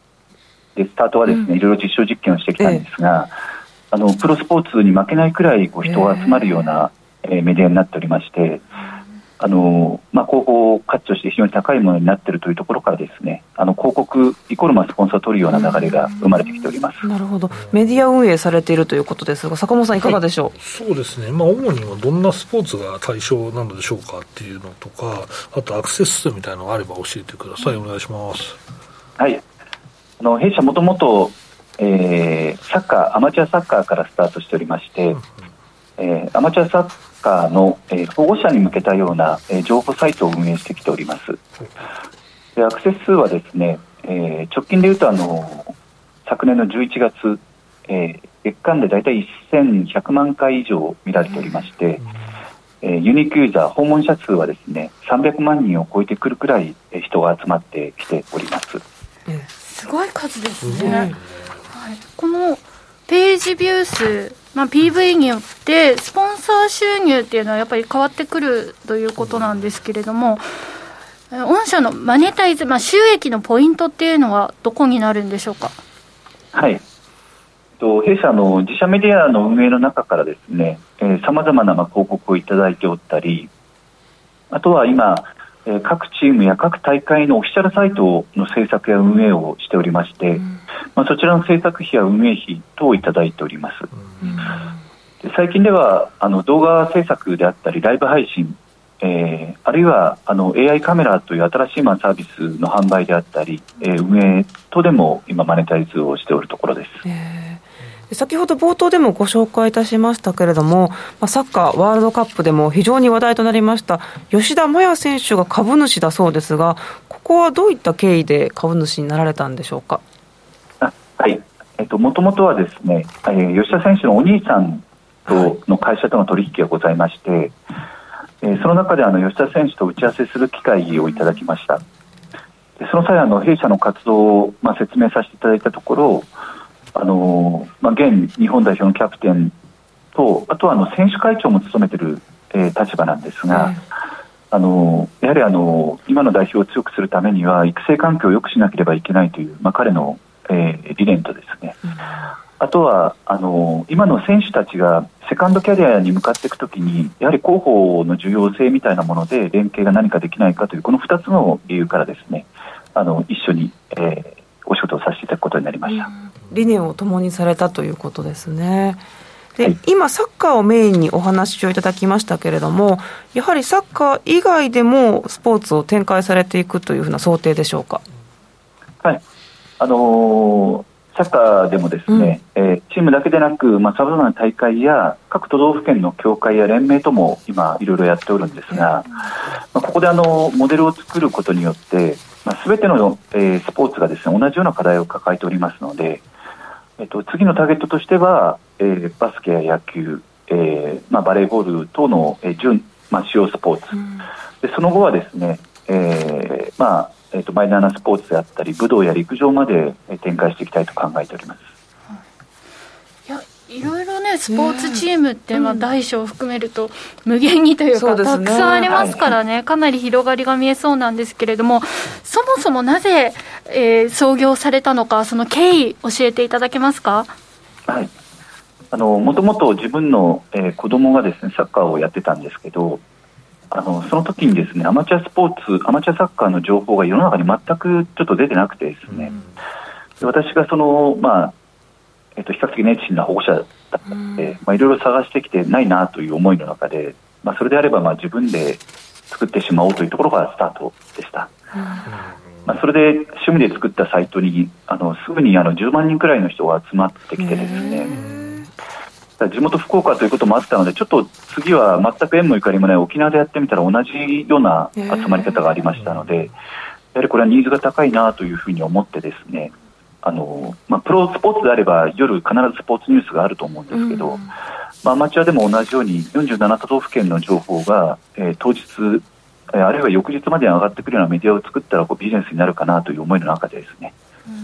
でスタートはですね、うん、いろいろ実証実験をしてきたんですが、えあのプロスポーツに負けないくらいこう人が集まるような、えメディアになっておりまして、あのまあ、広報価値として非常に高いものになっているというところからですねあの広告イコールまスポンサーを取るような流れが生まれてきております。なるほど。メディア運営されているということですが坂本さんいかがでしょう、はい、そうですね、まあ、主にはどんなスポーツが対象なのでしょうかっていうのとかあとアクセス数みたいなのがあれば教えてください。お願いします。はい。あの弊社もともとえー、サッカーアマチュアサッカーからスタートしておりまして、えー、アマチュアサッカーの、えー、保護者に向けたような、えー、情報サイトを運営してきております。でアクセス数はですね、えー、直近でいうとあの昨年の11月、えー、月間で大体1100万回以上見られておりまして、えー、ユニークユーザー訪問者数はですね300万人を超えてくるくらい人が集まってきております。すごい数ですね。はい、このページビュー数まあ、PV によってスポンサー収入っていうのはやっぱり変わってくるということなんですけれども、御社のマネタイズ、まあ、収益のポイントっていうのはどこになるんでしょうか？はいと弊社の自社メディアの運営の中からですねさまざまなまあ広告をいただいておったりあとは今、えー、各チームや各大会のオフィシャルサイトの制作や運営をしておりまして、うん、まあ、そちらの制作費や運営費等をいただいております。で最近ではあの動画制作であったりライブ配信、えー、あるいはあの AI カメラという新しいまあサービスの販売であったり、えー、運営等でも今マネタイズをしておるところです。先ほど冒頭でもご紹介いたしましたけれども、まあ、サッカーワールドカップでも非常に話題となりました吉田麻也選手が株主だそうですが、ここはどういった経緯で株主になられたんでしょうか？はい、えっと、もともとはですね、えー、吉田選手のお兄さんとの会社との取引がございまして、えー、その中であの吉田選手と打ち合わせする機会をいただきました。でその際あの弊社の活動を、まあ、説明させていただいたところ、あのまあ、現日本代表のキャプテンとあとはあの選手会長も務めている、えー、立場なんですが、あのやはりあの今の代表を強くするためには育成環境を良くしなければいけないという、まあ、彼のえー、理念とですね、うん、あとはあの今の選手たちがセカンドキャリアに向かっていくときにやはり広報の重要性みたいなもので連携が何かできないかというこの2つの理由からですねあの一緒に、えー、お仕事をさせていただくことになりました、うん、理念を共にされたということですね。で、はい、今、サッカーをメインにお話をいただきましたけれども、やはりサッカー以外でもスポーツを展開されていくというふうな想定でしょうか？はいあのーサッカーでもですね、うん、えー、チームだけでなく、まあ、さまざまな大会や各都道府県の協会や連盟とも今、いろいろやっておるんですが、まあ、ここであのモデルを作ることによって、まあ、全ての、えー、スポーツがですね同じような課題を抱えておりますので、えっと、次のターゲットとしては、えー、バスケや野球、えーまあ、バレーボール等の、えー準まあ、主要スポーツ、うん、でその後はですね、えーまあえーと、マイナーなスポーツであったり武道や陸上まで展開していきたいと考えております。いやいろいろね、スポーツチームって、まあ、大小を含めると、無限にというか、たくさんありますからね、かなり広がりが見えそうなんですけれども、そもそもなぜ、えー、創業されたのか、その経緯、教えていただけますか？はい。あのもともと自分の、えー、子供がですねサッカーをやってたんですけど、あのその時にですねアマチュアスポーツ、アマチュアサッカーの情報が世の中に全くちょっと出てなくてですね、うん、私がその、まあえっと、比較的熱心な保護者だったので、まあ、いろいろ探してきてないなという思いの中で、まあ、それであればまあ自分で作ってしまおうというところがスタートでした。まあ、それで趣味で作ったサイトにあのすぐにあの10万人くらいの人が集まってきてですね、地元福岡ということもあったのでちょっと次は全く縁もゆかりもない沖縄でやってみたら同じような集まり方がありましたので、やはりこれはニーズが高いなというふうに思ってですねあの、まあ、プロスポーツであれば夜必ずスポーツニュースがあると思うんですけど、うん、まあ、アマチュアでも同じように47都道府県の情報が、えー、当日あるいは翌日までに上がってくるようなメディアを作ったらこうビジネスになるかなという思いの中でですね、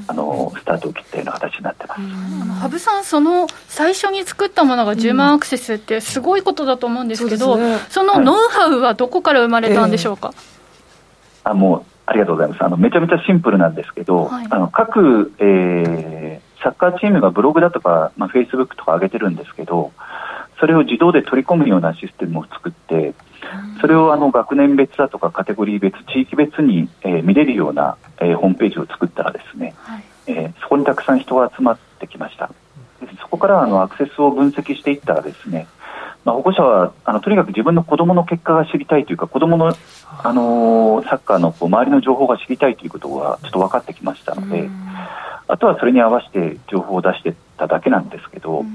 あのスタートを切ったような形になってます。羽生さん、その最初に作ったものが10万アクセスってすごいことだと思うんですけど、うんそね、そのノウハウはどこから生まれたんでしょうか、えー、あもうありがとうございます。あのめちゃめちゃシンプルなんですけど、はい、あの各、えー、サッカーチームがブログだとか、まあ、フェイスブックとか上げてるんですけどそれを自動で取り込むようなシステムを作ってそれをあの学年別だとかカテゴリー別、地域別に、えー、見れるような、えー、ホームページを作ったらですね、はい、えー、そこにたくさん人が集まってきました。そこからあのアクセスを分析していったらですね、まあ、保護者はあのとにかく自分の子どもの結果が知りたいというか子どもの、あのー、サッカーのこう周りの情報が知りたいということがちょっと分かってきましたのであとはそれに合わせて情報を出していっただけなんですけど。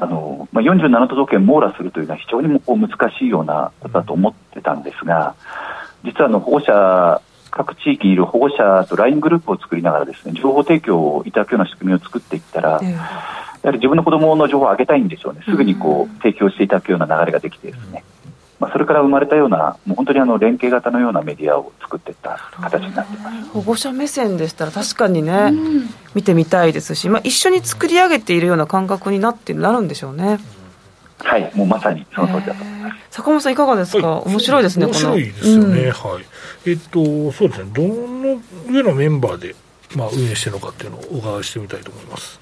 あのまあ、47都道府県網羅するというのは非常にもこう難しいようなことだと思ってたんですが実はあの保護者各地域にいる保護者と LINE グループを作りながらですね情報提供をいただくような仕組みを作っていったら、やはり自分の子どもの情報を上げたいんでしょうね。すぐにこう提供していただくような流れができてですね、まあ、それから生まれたような、もう本当にあの連携型のようなメディアを作っていった形になってます。保護者目線でしたら、確かにね、うん、見てみたいですし、まあ、一緒に作り上げているような感覚になってなるんでしょうね。はい、もうまさにその通りだと思います。坂本さん、いかがですか、はい、面白いですね、面白いですよね、うん、はい。えっと、そうですね、どの上のメンバーで、まあ、運営してるのかっていうのをお伺いしてみたいと思います。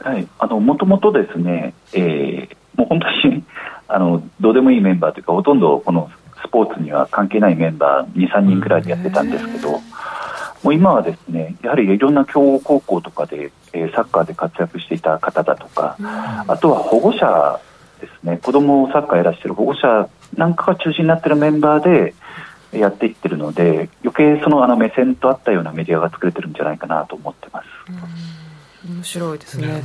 はい、あの、もともとですね、えー、もう本当にあのどうでもいいメンバーというかほとんどこのスポーツには関係ないメンバー23人くらいでやってたんですけど、もう今はですねやはりいろんな強豪高校とかで、えー、サッカーで活躍していた方だとか、あとは保護者ですね子供をサッカーやらしてる保護者なんかが中心になってるメンバーでやっていってるので余計そのあの目線と合ったようなメディアが作れてるんじゃないかなと思ってます。面白いですね。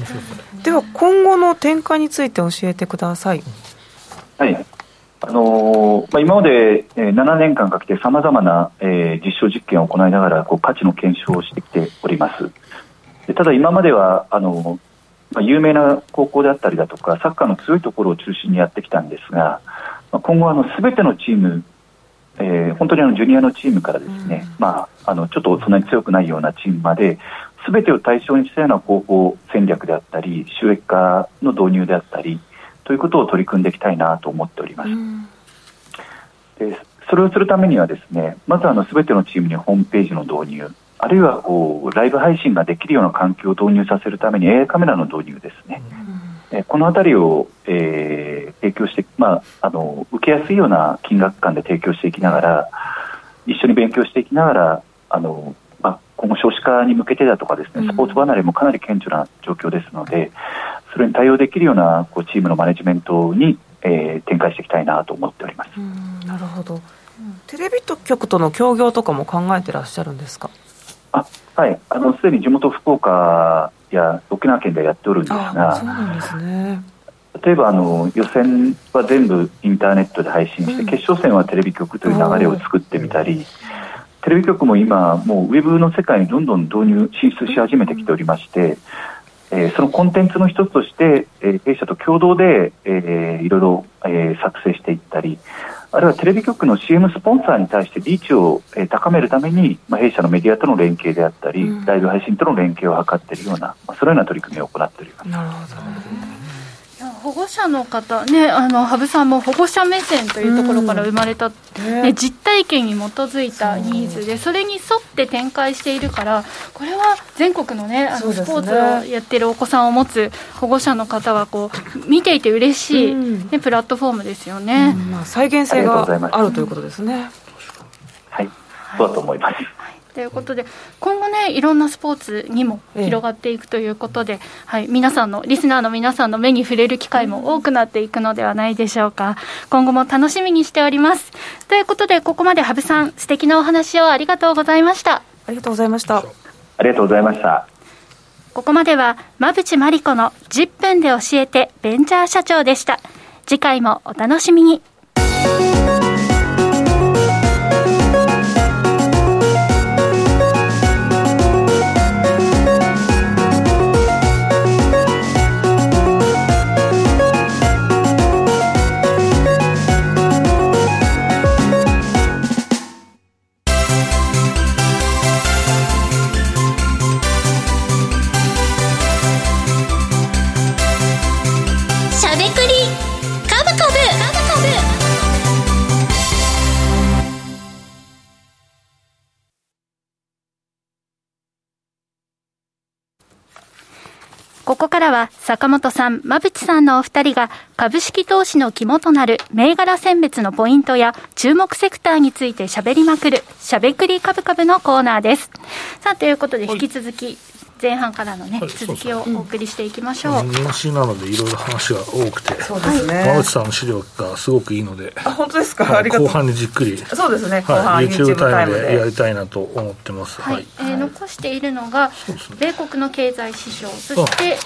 では今後の展開について教えてください。はい。あのー、まあ、今まで、えー、7年間かけてさまざまな、えー、実証実験を行いながらこう価値の検証をしてきております。でただ今まではあの、まあ、有名な高校であったりだとかサッカーの強いところを中心にやってきたんですが、まあ、今後あの全てのチームえー、本当にあのジュニアのチームからですね、うん、まあ、あのちょっとそんなに強くないようなチームまで、すべてを対象にしたような広報戦略であったり、収益化の導入であったり、ということを取り組んでいきたいなと思っております。うん、でそれをするためにはですねまずあの全てのチームにホームページの導入あるいはこうライブ配信ができるような環境を導入させるために AI カメラの導入ですね、うん、えこの辺りを、えー、提供して、まあ、あの受けやすいような金額感で提供していきながら一緒に勉強していきながらあの、まあ、今後少子化に向けてだとかですねスポーツ離れもかなり顕著な状況ですので、それに対応できるようなこうチームのマネジメントに、えー、展開していきたいなと思っております。なるほど。テレビ局との協業とかも考えてらっしゃるんですか？あ、はい。あのすでに地元福岡や沖縄県でやっておるんですが、そうなんですね。例えばあの予選は全部インターネットで配信して、うん、決勝戦はテレビ局という流れを作ってみたり、テレビ局も今、もうウェブの世界にどんどん導入、進出し始めてきておりまして、えー、そのコンテンツの一つとして、えー、弊社と共同で、えー、いろいろ、えー、作成していったり、あるいはテレビ局の CM スポンサーに対してリーチを、えー、高めるために、まあ、弊社のメディアとの連携であったり、うん、ライブ配信との連携を図っているような、まあ、そのような取り組みを行っております。なるほど保護者の方ねあの羽生さんも保護者目線というところから生まれた、うんね、実体験に基づいたニーズでそれに沿って展開しているからこれは全国のねあのスポーツをやってるお子さんを持つ保護者の方はこう見ていて嬉しい、ね、うん、プラットフォームですよね、うん、まあ、再現性があるということですね。はい、そうだと思います。はいということで、今後ね、いろんなスポーツにも広がっていくということで、ええ、はい、皆さんの、リスナーの皆さんの目に触れる機会も多くなっていくのではないでしょうか。今後も楽しみにしております。ということで、ここまで羽生さん、素敵なお話をありがとうございました。ありがとうございました。ありがとうございました。ここまでは、馬淵真理子の10分で教えてベンチャー社長でした。次回もお楽しみに。からは坂本さん、馬淵さんのお二人が株式投資の肝となる銘柄選別のポイントや注目セクターについて喋りまくる、しゃべくり株株のコーナーです。さあ、ということで引き続き、前半からのね、はい、続きをお送りしていきましょう。年始なのでいろいろ話が多くて、そうですね。馬内さんの資料がすごくいいので、あ本当ですか、はい、後半にじっくり、そうですね。後半、はい、YouTube タイムでやりたいなと思ってます。はい。はい、えー、残しているのが、米国の経済指標、そして、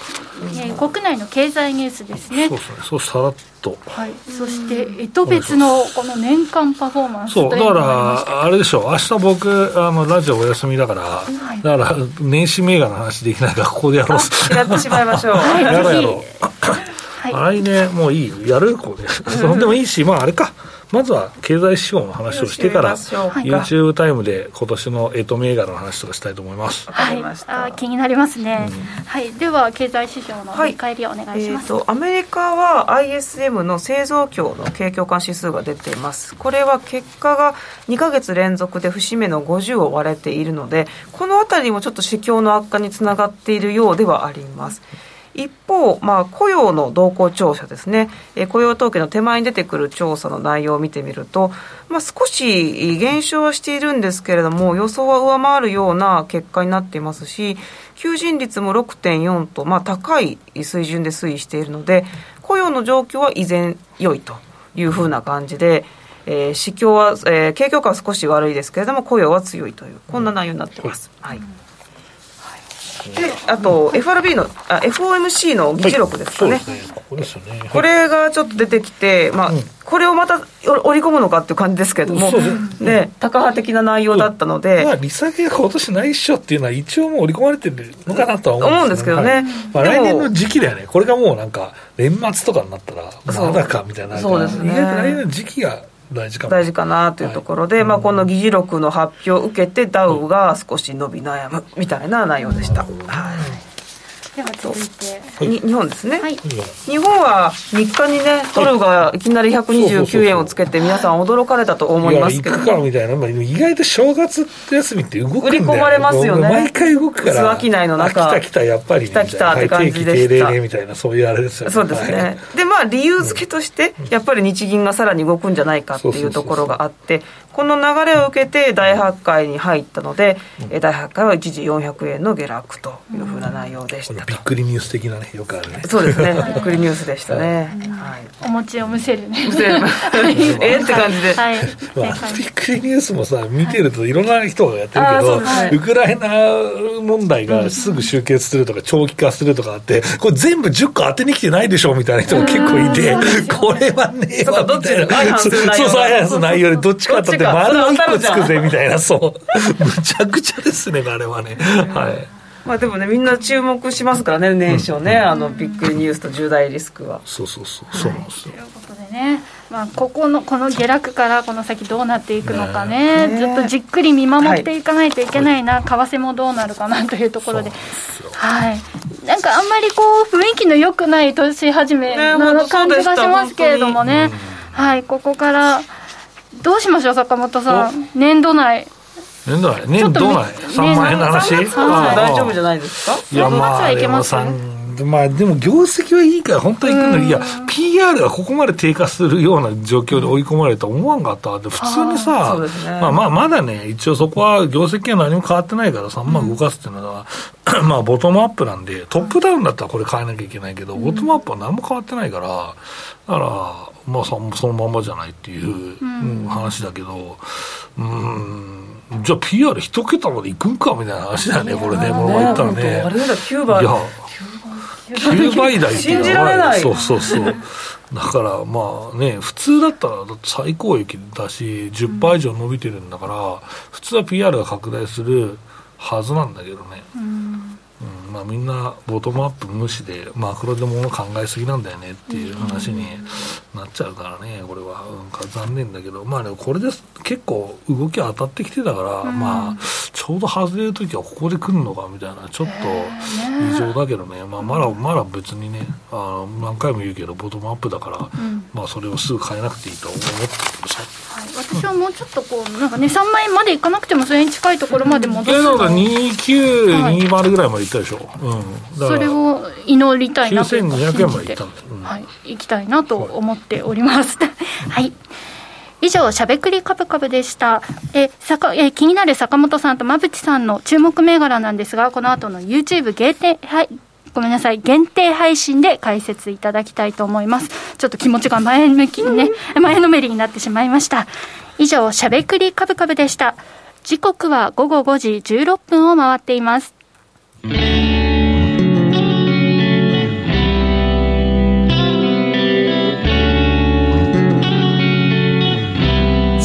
えー、国内の経済ニュースですね。そうですね。そうさらっと。はい。そしてえと別のこの年間パフォーマンスそうだからあれでしょう。明日僕あのラジオお休みだから、はい、だから年始銘柄の話できないからここでやろう。やってしまいましょう。やろうやろう。はい、来年もういいやるこれ。それでもいいし、まああれか。まずは経済指標の話をしてから、YouTube タイムで今年のエト銘柄の話とかしたいと思います。はい、あ気になりますね、うん、はい、では経済指標の振り返りをお願いします、はいえーと、アメリカは ISM の製造業の景況感指数が出ています。これは結果が2か月連続で節目の50を割れているので、このあたりもちょっと市況の悪化につながっているようではあります。一方、まあ、雇用の動向調査ですね、えー、雇用統計の手前に出てくる調査の内容を見てみると、まあ、少し減少はしているんですけれども、予想は上回るような結果になっていますし、求人率も6.4と、まあ、高い水準で推移しているので、雇用の状況は依然良いというふうな感じで、えー、市況は、えー、景況感は少し悪いですけれども、雇用は強いという、こんな内容になっています。はいであと FRB のあ FOMC の議事録ですかね、はい、ここですよね、これがちょっと出てきて、まあ、うん、これをまた織り込むのかっていう感じですけれども、ね、高派的な内容だったので、まあ、利下げが今年ないっしょっていうのは、一応もう織り込まれてるのかなとは思うんですけどね、はい、まあ、来年の時期だよね、これがもうなんか、年末とかになったら、まだかみたいな、そうですね、来年の時期が大事か大事かなというところで、はい、まあ、この議事録の発表を受けてダウが少し伸び悩むみたいな内容でした。はいでは続いて、はい、日本ですね、はい、日本は3日にねドルがい。きなり129円をつけて皆さん驚かれたと思いますけど、いや行くかみたいな。意外と正月休みって動くんだよ、売り込まれますよね。毎回動くから。商いの中。来た来たやっぱり。来た来たって感じでした、みたいなそういうあれですよね。そうですね、はい、でまあ理由付けとして、やっぱり日銀がさらに動くんじゃないかっていうところがあってこの流れを受けて大発会に入ったので、うん、大発会は一時400円の下落というふうな内容でしたびっくくりニュース的なねよくあるね。そうですね。びっくりニュースでしたね、はい、お餅をむせるね。むせる。えって感じで、はい。まあ、びっくりニュースもさ見てるといろんな人がやってるけど、はい、ウクライナ問題がすぐ終結するとか長期化するとかあってこれ全部10個当てに来てないでしょみたいな人が結構いてこれはねえわみたいな。そうそう相反する内容でどっちかって丸1個つくぜみたいな。そう。むちゃくちゃですねあれはね。はい。まあでもねみんな注目しますからね年初ね、うん、あのびっくりニュースと重大リスクは。そうそうそう。そうなんですよ、ということでね。まあ、ここのこの下落からこの先どうなっていくのかね、ね。ずっとじっくり見守っていかないといけないな、はい、為替もどうなるかなというところで、はい、なんかあんまりこう雰囲気の良くない年始めの感じがしますけれどもね、はい、ここからどうしましょう、坂本さん、年度内。年度内。年度内。3万円の話？大丈夫じゃないですか？いやまあでもまあでも業績はいいから本当に行くのいや PR がここまで低下するような状況で追い込まれると思わんかった。普通にさ、ね、まあまあまだね一応そこは業績は何も変わってないから3万動かすっていうのは、うん、まあボトムアップなんでトップダウンだったらこれ変えなきゃいけないけど、ボトムアップは何も変わってないからだからまあそのままじゃないっていう、うん、話だけどうんじゃあ PR 一桁までいくんかみたいな話だよねこれねこのまま言ったらね。あれだ9倍いや9倍台って信じられない。そうそうそう。だからまあね普通だったら最高益だし10%以上伸びてるんだから、普通は PR が拡大するはずなんだけどね、うんまあ、みんなボトムアップ無視でマクロでもの考えすぎなんだよねっていう話になっちゃうからねこれは、うん、残念だけど。まあでもこれで結構動き当たってきてたから、うん、まあちょうど外れる時はここで来るのかみたいなちょっと異常だけどね、まあ、まだまだ別にねあの何回も言うけどボトムアップだから、うん、まあそれをすぐ変えなくていいと思ってるけどさ、はい、私はもうちょっとこうなんかね3万円までいかなくてもそれに近いところまで戻すの、えなんか2920ぐらいまでいったでしょ、うん、それを祈りたいなという9200円までいったんだ、うん、はい、行きたいなと思っております。はい以上、しゃべくりカブカブでした。え、さか、え、気になる坂本さんと馬淵さんの注目銘柄なんですが、この後の YouTube 限定、はい、ごめんなさい、限定配信で解説いただきたいと思います。ちょっと気持ちが前向きにね、前のめりになってしまいました。以上、しゃべくりカブカブでした。時刻は午後5時16分を回っています。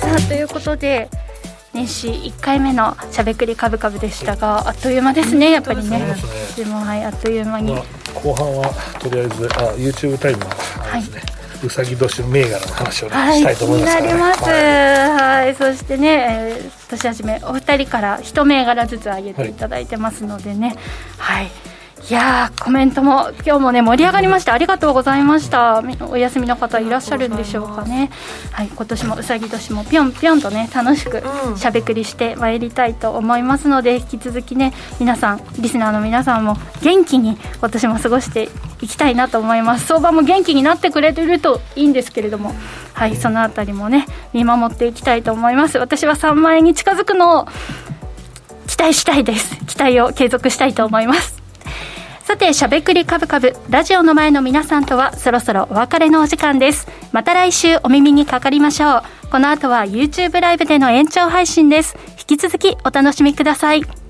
さあということで年始1回目のしゃべくりカブカブでしたがあっという間ですねやっぱりね。でもはいあっという間に、まあ、後半はとりあえずあ YouTube タイムはですね、はい、うさぎ年銘柄の話を、ね、したいと思います、ね、気になります、はい、はい、そしてね、えー、年始めお二人から一銘柄ずつ上げていただいてますのでね。はい、はいいやコメントも今日もね盛り上がりました。ありがとうございました。お休みの方いらっしゃるんでしょうかね。はい今年もうさぎ年もぴょんぴょんとね楽しくしゃべくりしてまいりたいと思いますので引き続きね皆さんリスナーの皆さんも元気に今年も過ごしていきたいなと思います。相場も元気になってくれてるといいんですけれども。はいそのあたりもね見守っていきたいと思います。私は3万円に近づくのを期待したいです。期待を継続したいと思いますさて、しゃべくりかぶかぶ、ラジオの前の皆さんとはそろそろお別れのお時間です。また来週お耳にかかりましょう。この後は YouTube ライブでの延長配信です。引き続きお楽しみください。